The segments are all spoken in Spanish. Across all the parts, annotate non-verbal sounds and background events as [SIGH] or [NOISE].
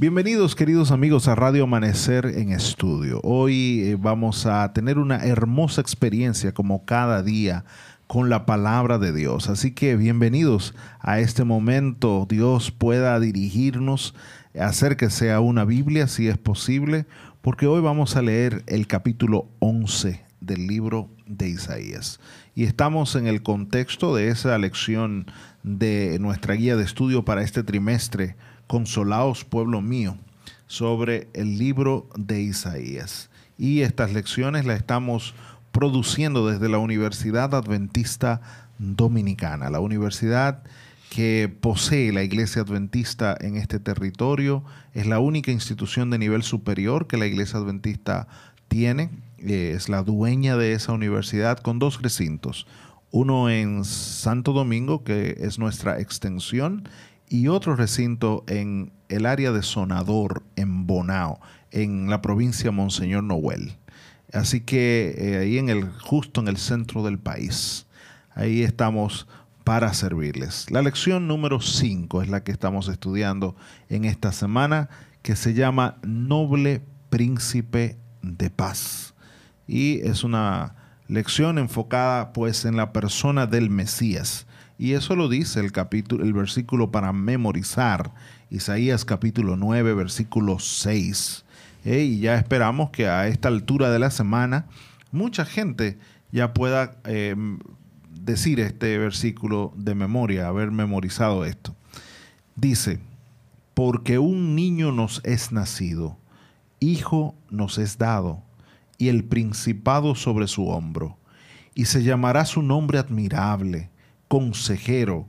Bienvenidos queridos amigos a Radio Amanecer en Estudio. Hoy eh, vamos a tener una hermosa experiencia como cada día con la palabra de Dios. Así que bienvenidos a este momento. Dios pueda dirigirnos, hacer que sea una Biblia si es posible, porque hoy vamos a leer el capítulo 11 del libro de Isaías. Y estamos en el contexto de esa lección de nuestra guía de estudio para este trimestre Consolaos, pueblo mío, sobre el libro de Isaías. Y estas lecciones las estamos produciendo desde la Universidad Adventista Dominicana, la universidad que posee la Iglesia Adventista en este territorio. Es la única institución de nivel superior que la Iglesia Adventista tiene. Es la dueña de esa universidad con dos recintos. Uno en Santo Domingo, que es nuestra extensión, y otro recinto en el área de Sonador, en Bonao, en la provincia Monseñor Noel. Así que eh, ahí en el, justo en el centro del país. Ahí estamos para servirles. La lección número 5 es la que estamos estudiando en esta semana, que se llama Noble Príncipe de Paz. Y es una lección enfocada pues en la persona del Mesías y eso lo dice el capítulo, el versículo para memorizar. Isaías capítulo 9, versículo 6. y ya esperamos que a esta altura de la semana mucha gente ya pueda em, decir este versículo de memoria, haber memorizado esto. Dice, porque un niño nos es nacido, hijo nos es dado, y el principado sobre su hombro, y se llamará su nombre admirable consejero,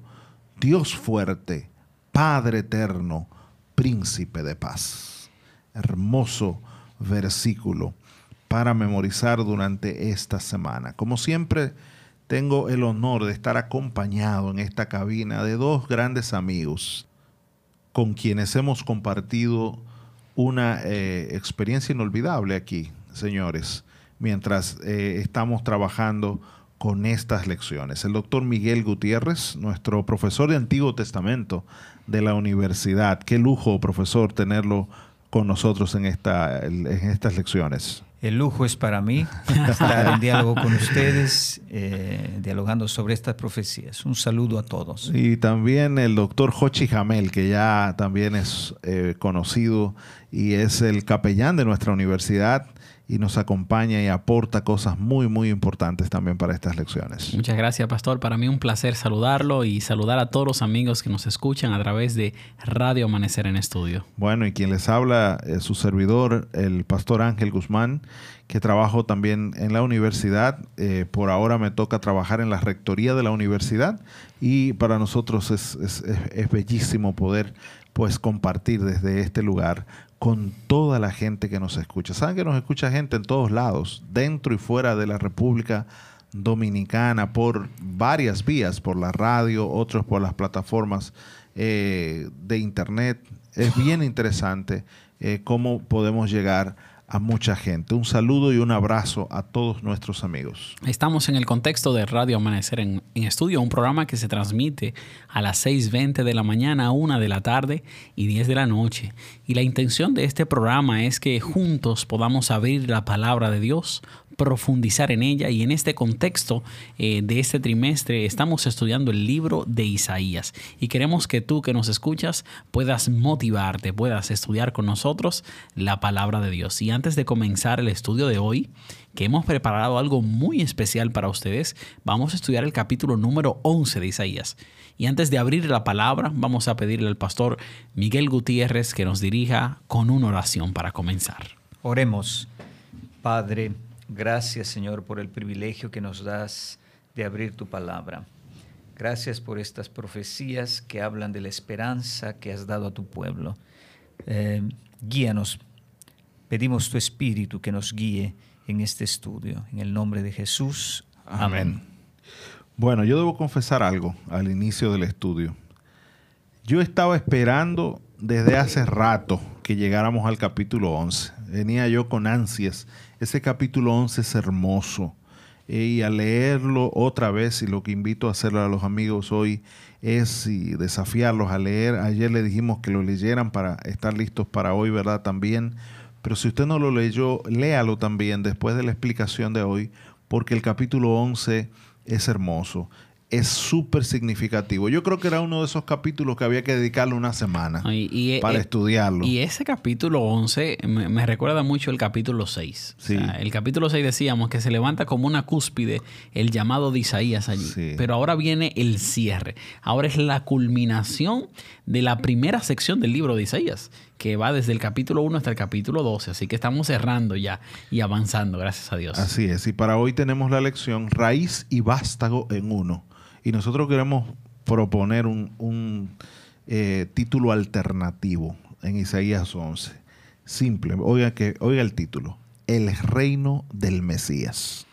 Dios fuerte, Padre eterno, príncipe de paz. Hermoso versículo para memorizar durante esta semana. Como siempre, tengo el honor de estar acompañado en esta cabina de dos grandes amigos con quienes hemos compartido una eh, experiencia inolvidable aquí, señores, mientras eh, estamos trabajando con estas lecciones. El doctor Miguel Gutiérrez, nuestro profesor de Antiguo Testamento de la universidad. Qué lujo, profesor, tenerlo con nosotros en, esta, en estas lecciones. El lujo es para mí estar en diálogo con ustedes, eh, dialogando sobre estas profecías. Un saludo a todos. Y también el doctor Jochi Jamel, que ya también es eh, conocido y es el capellán de nuestra universidad y nos acompaña y aporta cosas muy, muy importantes también para estas lecciones. Muchas gracias, Pastor. Para mí un placer saludarlo y saludar a todos los amigos que nos escuchan a través de Radio Amanecer en Estudio. Bueno, y quien les habla es su servidor, el Pastor Ángel Guzmán, que trabajo también en la universidad. Eh, por ahora me toca trabajar en la rectoría de la universidad y para nosotros es, es, es bellísimo poder pues compartir desde este lugar con toda la gente que nos escucha. Saben que nos escucha gente en todos lados, dentro y fuera de la República Dominicana, por varias vías, por la radio, otros por las plataformas eh, de Internet. Es bien interesante eh, cómo podemos llegar a mucha gente. Un saludo y un abrazo a todos nuestros amigos. Estamos en el contexto de Radio Amanecer en, Estudio, un programa que se transmite a las 6.20 de la mañana, a 1 de la tarde y 10 de la noche. Y la intención de este programa es que juntos podamos abrir la palabra de Dios, profundizar en ella y en este contexto eh, de este trimestre estamos estudiando el libro de Isaías y queremos que tú que nos escuchas puedas motivarte, puedas estudiar con nosotros la palabra de Dios. Y antes de comenzar el estudio de hoy, que hemos preparado algo muy especial para ustedes, vamos a estudiar el capítulo número 11 de Isaías. Y antes de abrir la palabra, vamos a pedirle al pastor Miguel Gutiérrez que nos dirija con una oración para comenzar. Oremos, Padre Gracias, Señor, por el privilegio que nos das de abrir tu palabra. Gracias por estas profecías que hablan de la esperanza que has dado a tu pueblo. Eh, guíanos. Pedimos tu espíritu que nos guíe en este estudio. En el nombre de Jesús. Amén. Bueno, yo debo confesar algo al inicio del estudio. Yo estaba esperando desde hace rato que llegáramos al capítulo 11. Venía yo con ansias ese capítulo 11 es hermoso. y a leerlo otra vez y lo que invito a hacerlo a los amigos hoy es desafiarlos a leer. Ayer le dijimos que lo leyeran para estar listos para hoy, ¿verdad? También. Pero si usted no lo leyó, léalo también después de la explicación de hoy, porque el capítulo 11 es hermoso es súper significativo. Yo creo que era uno de esos capítulos que había que dedicarle una semana eh, para eh, estudiarlo. Y ese capítulo 11 me, recuerda mucho el capítulo 6. el capítulo 6 decíamos que se levanta como una cúspide el llamado de Isaías allí. Pero ahora viene el cierre. Ahora es la culminación de la primera sección del libro de Isaías, que va desde el capítulo 1 hasta el capítulo 12. Así que estamos cerrando ya y avanzando, gracias a Dios. Así es. Y para hoy tenemos la lección raíz y vástago en uno. Y nosotros queremos proponer un, eh, título alternativo en Isaías 11. Simple. Oiga, que, oiga el título. El reino del Mesías.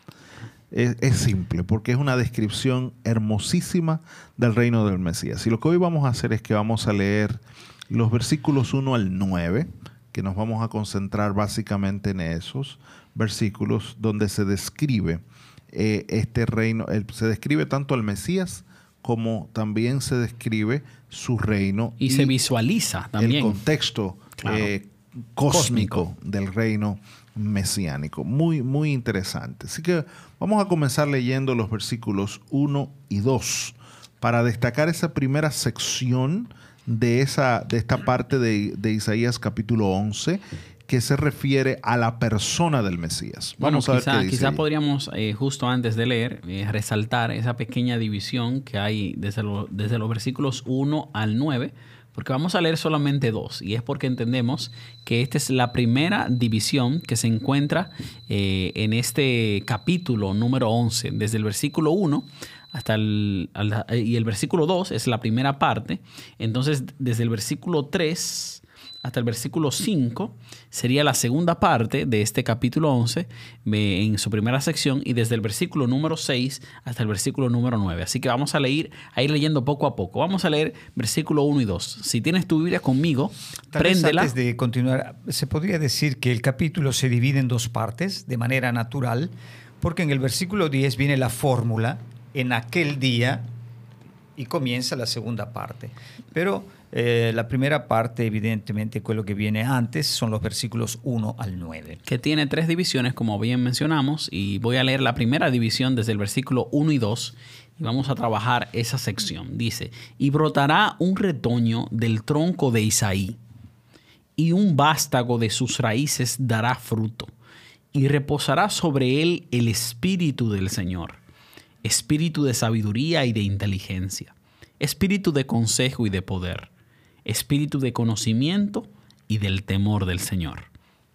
Es, es, simple porque es una descripción hermosísima del reino del Mesías. Y lo que hoy vamos a hacer es que vamos a leer los versículos 1 al 9, que nos vamos a concentrar básicamente en esos versículos donde se describe eh, este reino, se describe tanto al Mesías como también se describe su reino. Y, se visualiza también. El contexto eh, cósmico, del reino mesiánico. Muy, muy interesante. Así que vamos a comenzar leyendo los versículos 1 y 2 para destacar esa primera sección de, esa, de esta parte de, de Isaías capítulo 11 que se refiere a la persona del Mesías. Vamos a ver qué dice quizá podríamos, eh, justo antes de leer, eh, resaltar esa pequeña división que hay desde, desde los versículos 1 al 9, porque vamos a leer solamente dos, y es porque entendemos que esta es la primera división que se encuentra eh, en este capítulo número 11, desde el versículo 1 hasta el, y el versículo 2 es la primera parte, entonces desde el versículo 3 hasta el versículo 5 sería la segunda parte de este capítulo 11 en su primera sección y desde el versículo número 6 hasta el versículo número 9. Así que vamos a leer, a ir leyendo poco a poco. Vamos a leer versículo 1 y 2. Si tienes tu Biblia conmigo, préndela. Antes de continuar, se podría decir que el capítulo se divide en dos partes de manera natural, porque en el versículo 10 viene la fórmula en aquel día y comienza la segunda parte. Pero eh, la primera parte, evidentemente, con lo que viene antes, son los versículos 1 al 9. Que tiene tres divisiones, como bien mencionamos, y voy a leer la primera división desde el versículo 1 y 2, y vamos a trabajar esa sección. Dice, y brotará un retoño del tronco de Isaí, y un vástago de sus raíces dará fruto, y reposará sobre él el espíritu del Señor, espíritu de sabiduría y de inteligencia, espíritu de consejo y de poder espíritu de conocimiento y del temor del Señor.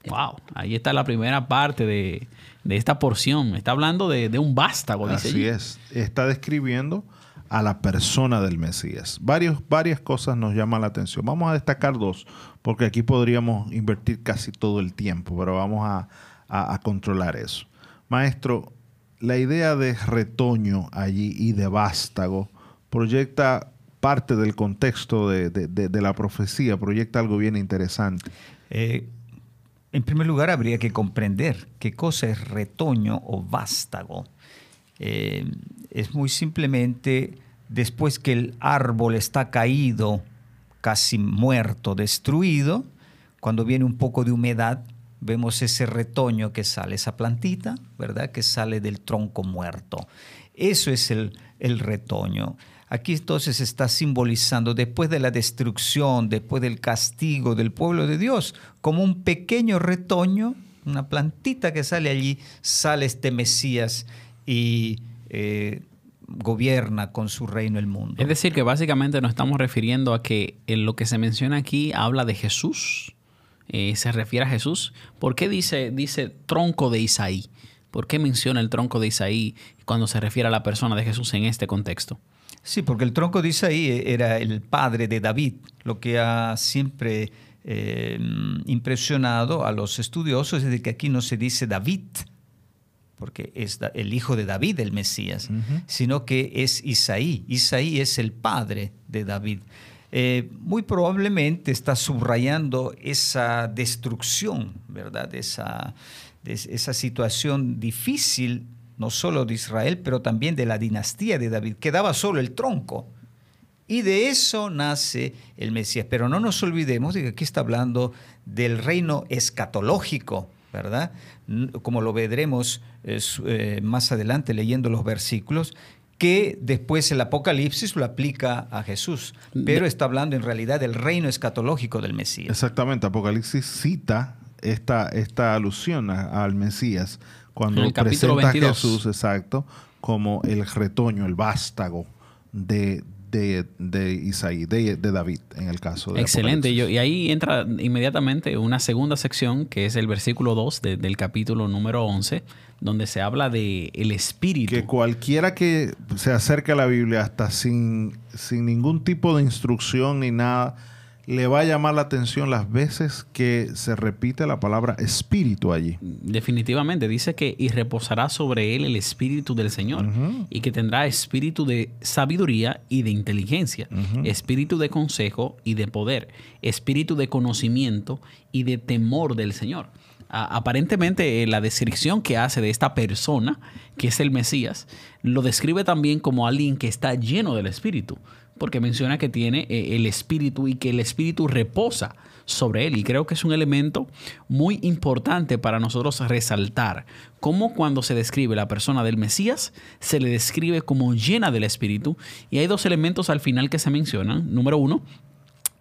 Wow, ahí está la primera parte de, esta porción. Está hablando de, un vástago, dice Así es, está describiendo a la persona del Mesías. varias cosas nos llaman la atención. Vamos a destacar dos, porque aquí podríamos invertir casi todo el tiempo, pero vamos a, a controlar eso. Maestro, la idea de retoño allí y de vástago proyecta parte del contexto de, la profecía, proyecta algo bien interesante. Eh, en primer lugar, habría que comprender qué cosa es retoño o vástago. Eh, es muy simplemente después que el árbol está caído, casi muerto, destruido, cuando viene un poco de humedad, vemos ese retoño que sale, esa plantita, ¿verdad? Que sale del tronco muerto. Eso es el, el retoño. Aquí entonces está simbolizando después de la destrucción, después del castigo del pueblo de Dios, como un pequeño retoño, una plantita que sale allí, sale este Mesías y eh, gobierna con su reino el mundo. Es decir, que básicamente nos estamos refiriendo a que en lo que se menciona aquí habla de Jesús, eh, se refiere a Jesús. ¿Por qué dice, dice tronco de Isaí? ¿Por qué menciona el tronco de Isaí cuando se refiere a la persona de Jesús en este contexto? Sí, porque el tronco de Isaí eh, era el padre de David, lo que ha siempre eh, impresionado a los estudiosos es de que aquí no se dice David, porque es el hijo de David el Mesías, sino que es Isaí. Isaí es el padre de David. Eh, muy probablemente está subrayando esa destrucción, ¿verdad? Esa, esa situación difícil no solo de Israel, pero también de la dinastía de David. Quedaba solo el tronco. Y de eso nace el Mesías. Pero no nos olvidemos de que aquí está hablando del reino escatológico, ¿verdad? Como lo veremos eh, más adelante leyendo los versículos, que después el Apocalipsis lo aplica a Jesús, pero está hablando en realidad del reino escatológico del Mesías. Exactamente, Apocalipsis cita esta, esta alusión al Mesías cuando presenta a Jesús, exacto, como el retoño, el vástago de, de, Isaí, de, David, en el caso de Excelente. y ahí entra inmediatamente una segunda sección, que es el versículo 2 del capítulo número 11, donde se habla de el espíritu. Que cualquiera que se acerque a la Biblia hasta sin, sin ningún tipo de instrucción ni nada, le va a llamar la atención las veces que se repite la palabra espíritu allí. Definitivamente, dice que y reposará sobre él el espíritu del Señor y que tendrá espíritu de sabiduría y de inteligencia, espíritu de consejo y de poder, espíritu de conocimiento y de temor del Señor. aparentemente eh, la descripción que hace de esta persona, que es el Mesías, lo describe también como alguien que está lleno del Espíritu porque menciona que tiene eh, el espíritu y que el espíritu reposa sobre él. Y creo que es un elemento muy importante para nosotros resaltar cómo cuando se describe la persona del Mesías, se le describe como llena del espíritu. Y hay dos elementos al final que se mencionan. Número uno,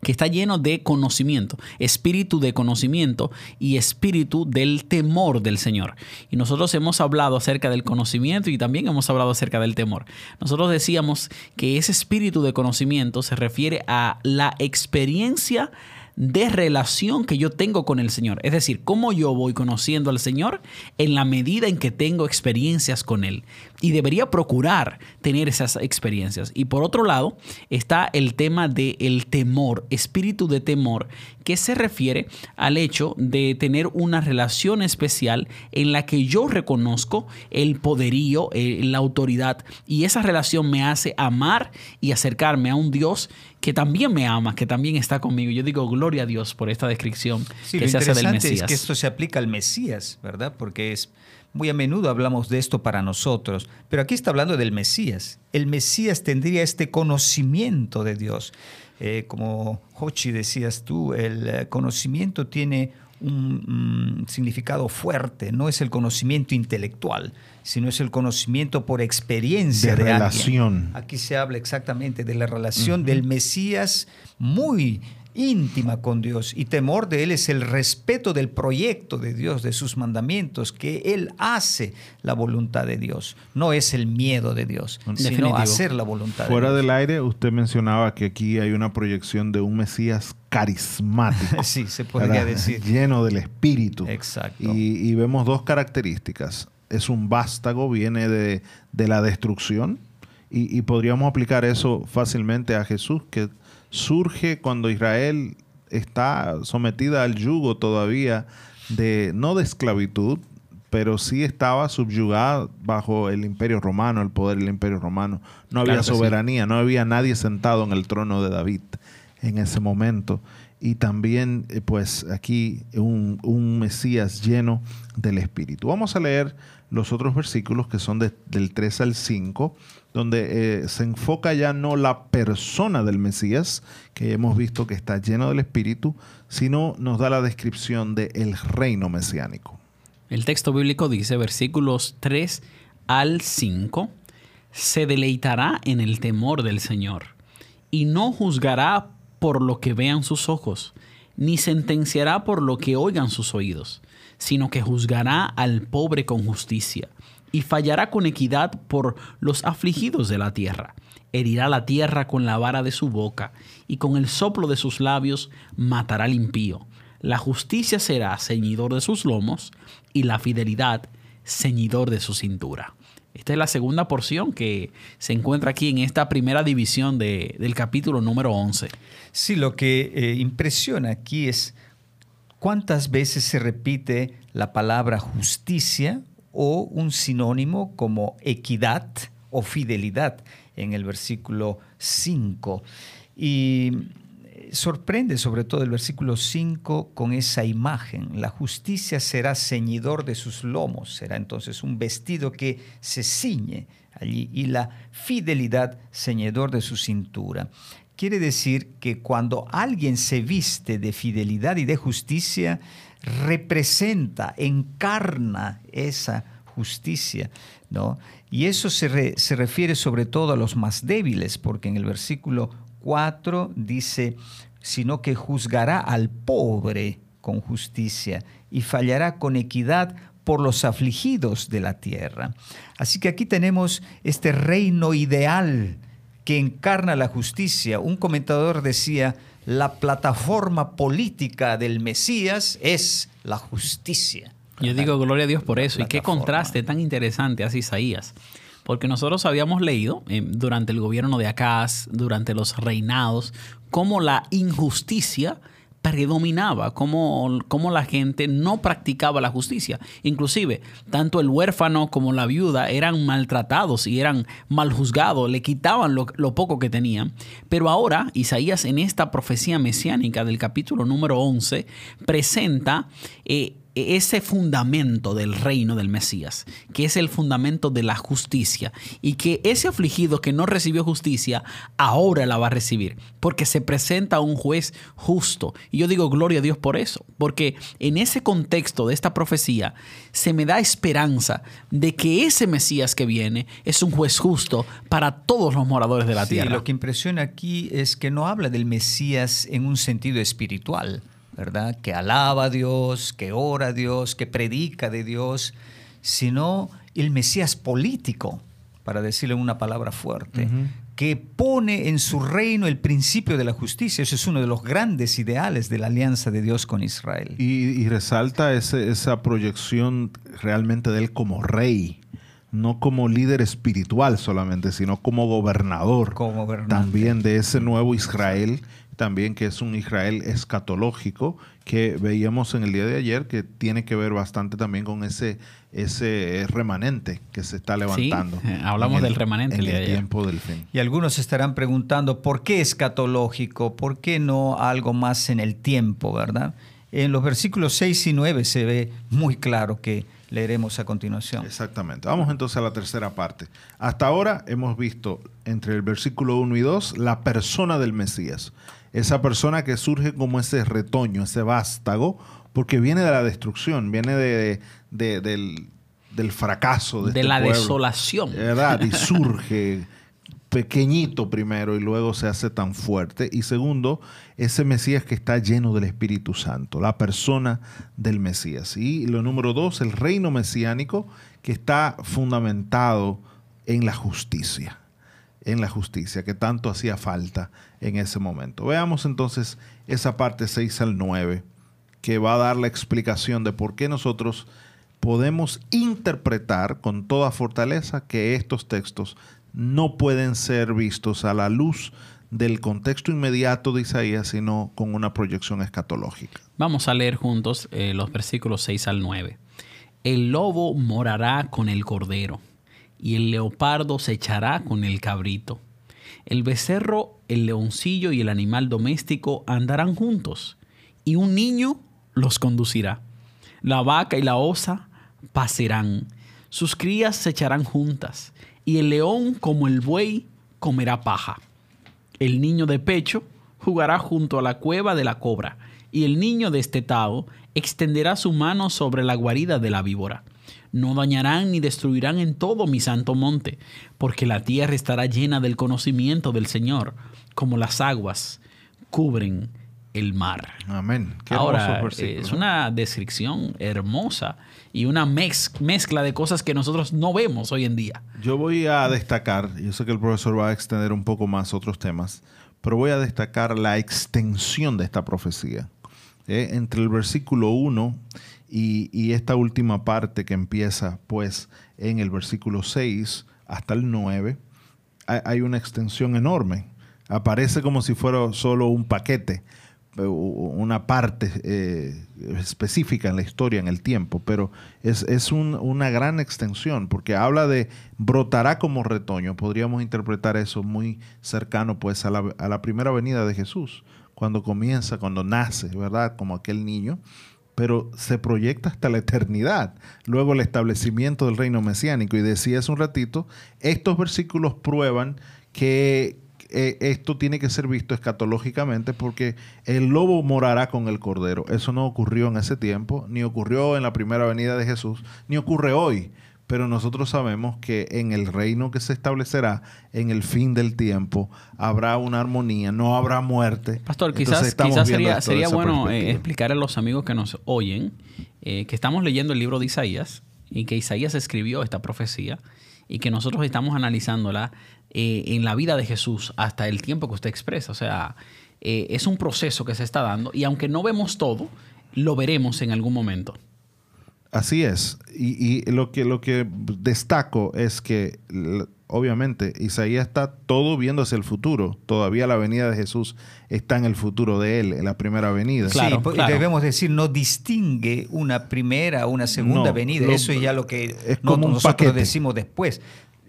que está lleno de conocimiento, espíritu de conocimiento y espíritu del temor del Señor. Y nosotros hemos hablado acerca del conocimiento y también hemos hablado acerca del temor. Nosotros decíamos que ese espíritu de conocimiento se refiere a la experiencia de relación que yo tengo con el Señor. Es decir, cómo yo voy conociendo al Señor en la medida en que tengo experiencias con Él. Y debería procurar tener esas experiencias. Y por otro lado, está el tema del temor, espíritu de temor, que se refiere al hecho de tener una relación especial en la que yo reconozco el poderío, eh, la autoridad. Y esa relación me hace amar y acercarme a un Dios que también me ama, que también está conmigo. Yo digo gloria a Dios por esta descripción que se hace del Mesías. Es que esto se aplica al Mesías, ¿verdad? Porque es muy a menudo hablamos de esto para nosotros, pero aquí está hablando del Mesías. El Mesías tendría este conocimiento de Dios. Eh, como Hochi decías tú, el eh, conocimiento tiene un significado fuerte, no es el conocimiento intelectual, sino es el conocimiento por experiencia de, relación. Aquí se habla exactamente de la relación del Mesías muy íntima con Dios y temor de Él es el respeto del proyecto de Dios, de sus mandamientos, que Él hace la voluntad de Dios. No es el miedo de Dios, sino hacer la voluntad Fuera de Dios. del aire, usted mencionaba que aquí hay una proyección de un Mesías carismático. [LAUGHS] sí, se podría decir. Lleno del Espíritu. Exacto. Y, vemos dos características. Es un vástago, viene de, la destrucción. Y, y podríamos aplicar eso fácilmente a Jesús, que surge cuando Israel está sometida al yugo todavía de, no de esclavitud, pero sí estaba subyugada bajo el imperio romano, el poder del imperio romano. No había soberanía, no había nadie sentado en el trono de David en ese momento. Y también, eh, pues aquí, un, un Mesías lleno del Espíritu. Vamos a leer los otros versículos que son del 3 al 5 donde eh, se enfoca ya no la persona del Mesías, que hemos visto que está lleno del Espíritu, sino nos da la descripción del reino mesiánico. El texto bíblico dice, versículos 3 al 5, se deleitará en el temor del Señor y no juzgará por lo que vean sus ojos, ni sentenciará por lo que oigan sus oídos, sino que juzgará al pobre con justicia y fallará con equidad por los afligidos de la tierra. Herirá la tierra con la vara de su boca, y con el soplo de sus labios matará al impío. La justicia será ceñidor de sus lomos, y la fidelidad ceñidor de su cintura. Esta es la segunda porción que se encuentra aquí en esta primera división del capítulo número 11. Sí, lo que eh, impresiona aquí es cuántas veces se repite la palabra justicia o un sinónimo como equidad o fidelidad en el versículo 5. Y sorprende sobre todo el versículo 5 con esa imagen. La justicia será ceñidor de sus lomos, será entonces un vestido que se ciñe allí y la fidelidad ceñidor de su cintura. Quiere decir que cuando alguien se viste de fidelidad y de justicia, representa, encarna esa justicia, ¿no? Y eso se, se refiere sobre todo a los más débiles, porque en el versículo 4 dice, sino que juzgará al pobre con justicia y fallará con equidad por los afligidos de la tierra. Así que aquí tenemos este reino ideal que encarna la justicia. Un comentador decía, la plataforma política del Mesías es la justicia. Yo digo gloria a Dios por eso. Y qué contraste tan interesante hace Isaías. Porque nosotros habíamos leído eh, durante el gobierno de Acaz, durante los reinados, cómo la injusticia predominaba, cómo, cómo, la gente no practicaba la justicia. Inclusive, tanto el huérfano como la viuda eran maltratados y eran mal juzgados, le quitaban lo, poco que tenían. Pero ahora, Isaías en esta profecía mesiánica del capítulo número 11 presenta eh, ese fundamento del reino del Mesías, que es el fundamento de la justicia, y que ese afligido que no recibió justicia, ahora la va a recibir, porque se presenta un juez justo. Y yo digo gloria a Dios por eso, porque en ese contexto de esta profecía se me da esperanza de que ese Mesías que viene es un juez justo para todos los moradores de la sí, tierra. Lo que impresiona aquí es que no habla del Mesías en un sentido espiritual ¿verdad? Que alaba a Dios, que ora a Dios, que predica de Dios, sino el Mesías político, para decirle una palabra fuerte, que pone en su reino el principio de la justicia. Ese es uno de los grandes ideales de la alianza de Dios con Israel. Y, resalta esa proyección realmente de él como rey no como líder espiritual solamente, sino como gobernador como también de ese nuevo Israel también que es un Israel escatológico que veíamos en el día de ayer que tiene que ver bastante también con ese ese remanente que se está levantando. Sí, eh, hablamos del remanente en el, tiempo del fin. Y algunos estarán preguntando por qué escatológico, por qué no algo más en el tiempo, ¿verdad? En los versículos 6 y 9 se ve muy claro que leeremos a continuación. Exactamente. Vamos entonces a la tercera parte. Hasta ahora hemos visto entre el versículo 1 y 2 la persona del Mesías esa persona que surge como ese retoño, ese vástago, porque viene de la destrucción, viene de, del, fracaso. De, de este la pueblo, desolación. ¿Verdad? Y surge pequeñito primero y luego se hace tan fuerte. Y segundo, ese Mesías que está lleno del Espíritu Santo, la persona del Mesías. Y lo número dos, el reino mesiánico que está fundamentado en la justicia en la justicia que tanto hacía falta en ese momento. Veamos entonces esa parte 6 al 9 que va a dar la explicación de por qué nosotros podemos interpretar con toda fortaleza que estos textos no pueden ser vistos a la luz del contexto inmediato de Isaías, sino con una proyección escatológica. Vamos a leer juntos eh, los versículos 6 al 9. El lobo morará con el cordero y el leopardo se echará con el cabrito. El becerro, el leoncillo y el animal doméstico andarán juntos, y un niño los conducirá. La vaca y la osa pasarán, sus crías se echarán juntas, y el león como el buey comerá paja. El niño de pecho jugará junto a la cueva de la cobra, y el niño destetado extenderá su mano sobre la guarida de la víbora no dañarán ni destruirán en todo mi santo monte, porque la tierra estará llena del conocimiento del Señor, como las aguas cubren el mar. Amén. Ahora, es una descripción hermosa y una mezcla de cosas que nosotros no vemos hoy en día. Yo voy a destacar, yo sé que el profesor va a extender un poco más otros temas, pero voy a destacar la extensión de esta profecía. ¿eh? Entre el versículo 1 y, esta última parte que empieza pues en el versículo 6 hasta el 9, hay, una extensión enorme. Aparece como si fuera solo un paquete, eh, una parte eh, específica en la historia, en el tiempo, pero es, una gran extensión porque habla de brotará como retoño. Podríamos interpretar eso muy cercano pues a la, a la primera venida de Jesús cuando comienza, cuando nace, ¿verdad? Como aquel niño, pero se proyecta hasta la eternidad. Luego el establecimiento del reino mesiánico. Y decía hace un ratito, estos versículos prueban que eh, esto tiene que ser visto escatológicamente porque el lobo morará con el cordero. Eso no ocurrió en ese tiempo, ni ocurrió en la primera venida de Jesús, ni ocurre hoy pero nosotros sabemos que en el reino que se establecerá en el fin del tiempo habrá una armonía, no habrá muerte. Pastor, quizás, sería, sería bueno eh, explicar a los amigos que nos oyen eh, que estamos leyendo el libro de Isaías y que Isaías escribió esta profecía y que nosotros estamos analizándola eh, en la vida de Jesús hasta el tiempo que usted expresa. O sea, es un proceso que se está dando y aunque no vemos todo, lo veremos en algún momento. Así es. Y, lo, que, lo que destaco es que, obviamente, Isaías está todo viendo hacia el futuro. Todavía la venida de Jesús está en el futuro de él, en la primera venida. Claro, sí, debemos decir, no distingue una primera o una segunda venida. Eso es ya lo que nosotros decimos después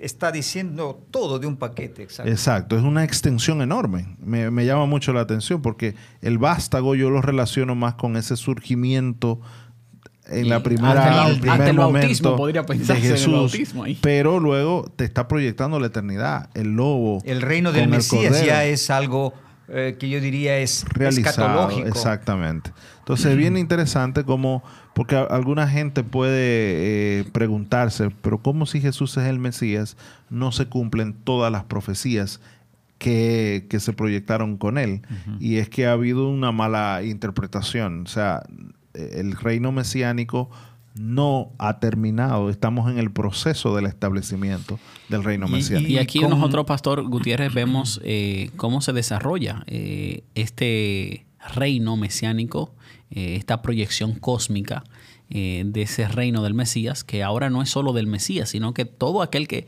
está diciendo todo de un paquete. Exacto, exacto. es una extensión enorme. Me, me, llama mucho la atención porque el vástago yo lo relaciono más con ese surgimiento en la primera el, primer momento podría pensarse de Jesús, pero luego te está proyectando la eternidad, el lobo. El reino del Mesías ya es algo eh, que yo diría es realizado, exactamente. Entonces es bien interesante como porque alguna gente puede eh, preguntarse, pero cómo si Jesús es el Mesías no se cumplen todas las profecías que, se proyectaron con él. Y es que ha habido una mala interpretación. O sea, el reino mesiánico no ha terminado. Estamos en el proceso del establecimiento del reino mesiánico. Y, aquí nosotros, Pastor Gutiérrez, vemos eh, cómo se desarrolla eh, este reino mesiánico, eh, esta proyección cósmica de ese reino del Mesías, que ahora no es solo del Mesías, sino que todo aquel que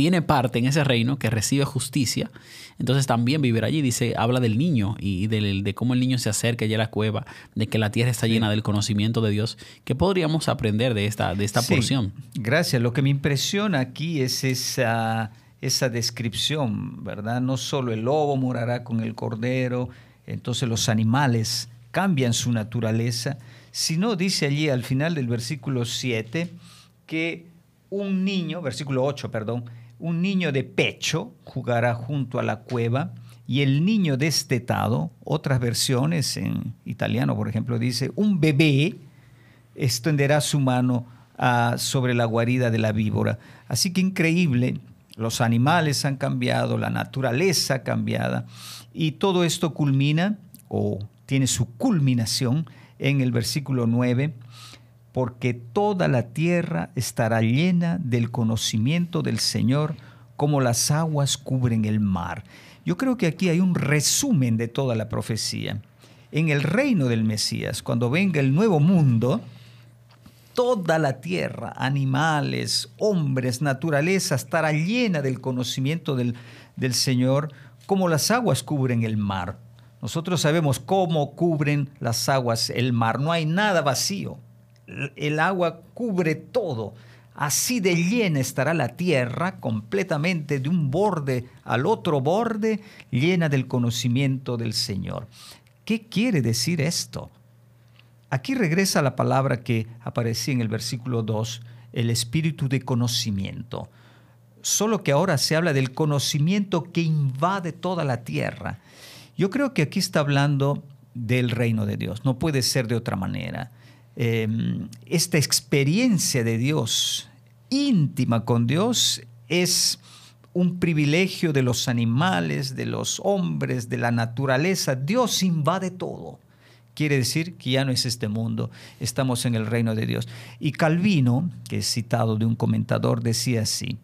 tiene parte en ese reino, que recibe justicia, entonces también vivir allí. Dice, habla del niño y de, cómo el niño se acerca ya a la cueva, de que la tierra está llena del conocimiento de Dios. ¿Qué podríamos aprender de esta, de esta porción? Gracias. Lo que me impresiona aquí es esa, esa descripción, ¿verdad? No solo el lobo morará con el cordero, entonces los animales cambian su naturaleza, sino dice allí al final del versículo 7 que un niño, versículo 8, perdón, un niño de pecho jugará junto a la cueva y el niño destetado, otras versiones en italiano, por ejemplo, dice, un bebé extenderá su mano ah, sobre la guarida de la víbora. Así que increíble, los animales han cambiado, la naturaleza ha cambiado y todo esto culmina o tiene su culminación en el versículo 9 porque toda la tierra estará llena del conocimiento del Señor como las aguas cubren el mar. Yo creo que aquí hay un resumen de toda la profecía. En el reino del Mesías, cuando venga el nuevo mundo, toda la tierra, animales, hombres, naturaleza, estará llena del conocimiento del, del Señor como las aguas cubren el mar. Nosotros sabemos cómo cubren las aguas el mar. No hay nada vacío el agua cubre todo. Así de llena estará la tierra completamente de un borde al otro borde, llena del conocimiento del Señor. ¿Qué quiere decir esto? Aquí regresa la palabra que aparecía en el versículo 2, el espíritu de conocimiento. Solo que ahora se habla del conocimiento que invade toda la tierra. Yo creo que aquí está hablando del reino de Dios, no puede ser de otra manera. Em, esta experiencia de Dios, íntima con Dios, es un privilegio de los animales, de los hombres, de la naturaleza. Dios invade todo. Quiere decir que ya no es este mundo, estamos en el reino de Dios. Y Calvino, que es citado de un comentador, decía así,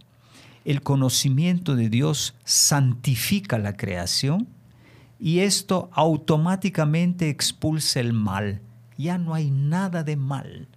el conocimiento de Dios santifica la creación y esto automáticamente expulsa el mal ya no hay nada de mal,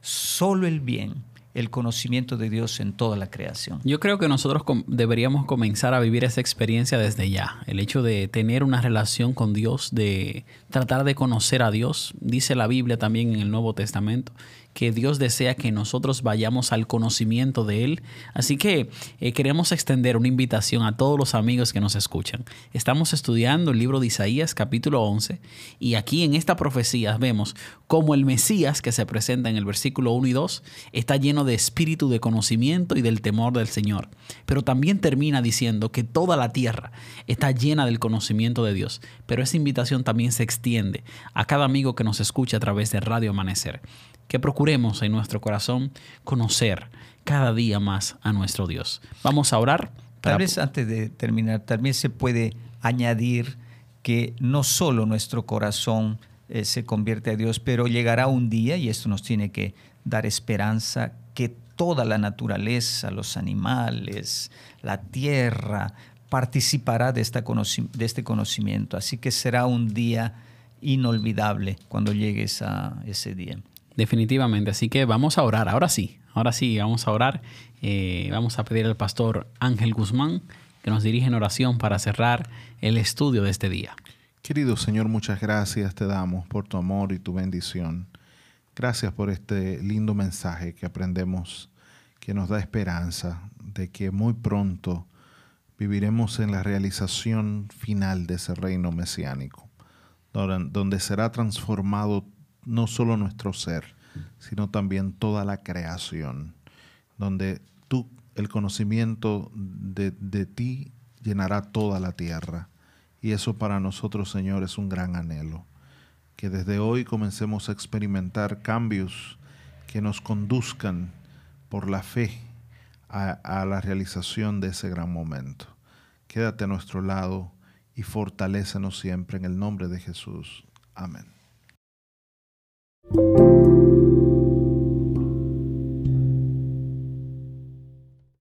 solo el bien, el conocimiento de Dios en toda la creación. Yo creo que nosotros deberíamos comenzar a vivir esa experiencia desde ya. El hecho de tener una relación con Dios, de tratar de conocer a Dios. Dice la Biblia también en el Nuevo Testamento que Dios desea que nosotros vayamos al conocimiento de Él. Así que eh, queremos extender una invitación a todos los amigos que nos escuchan. Estamos estudiando el libro de Isaías capítulo 11 y aquí en esta profecía vemos cómo el Mesías que se presenta en el versículo 1 y 2 está lleno de espíritu de conocimiento y del temor del Señor. Pero también termina diciendo que toda la tierra está llena del conocimiento de Dios. Pero esa invitación también se extiende a cada amigo que nos escucha a través de Radio Amanecer que procuremos en nuestro corazón conocer cada día más a nuestro Dios. Vamos a orar. Tal vez antes de terminar, también se puede añadir que no solo nuestro corazón eh, se convierte a Dios, pero llegará un día, y esto nos tiene que dar esperanza, que toda la naturaleza, los animales, la tierra, participará de, esta de este conocimiento. Así que será un día inolvidable cuando llegues a ese día. Definitivamente, así que vamos a orar, ahora sí, ahora sí, vamos a orar. Eh, vamos a pedir al pastor Ángel Guzmán que nos dirija en oración para cerrar el estudio de este día. Querido Señor, muchas gracias te damos por tu amor y tu bendición. Gracias por este lindo mensaje que aprendemos, que nos da esperanza de que muy pronto viviremos en la realización final de ese reino mesiánico, donde será transformado no solo nuestro ser, sino también toda la creación, donde tú, el conocimiento de, de ti llenará toda la tierra. Y eso para nosotros, Señor, es un gran anhelo. Que desde hoy comencemos a experimentar cambios que nos conduzcan por la fe a, a, la realización de ese gran momento. Quédate a nuestro lado y fortalécenos siempre en el nombre de Jesús. Amén. you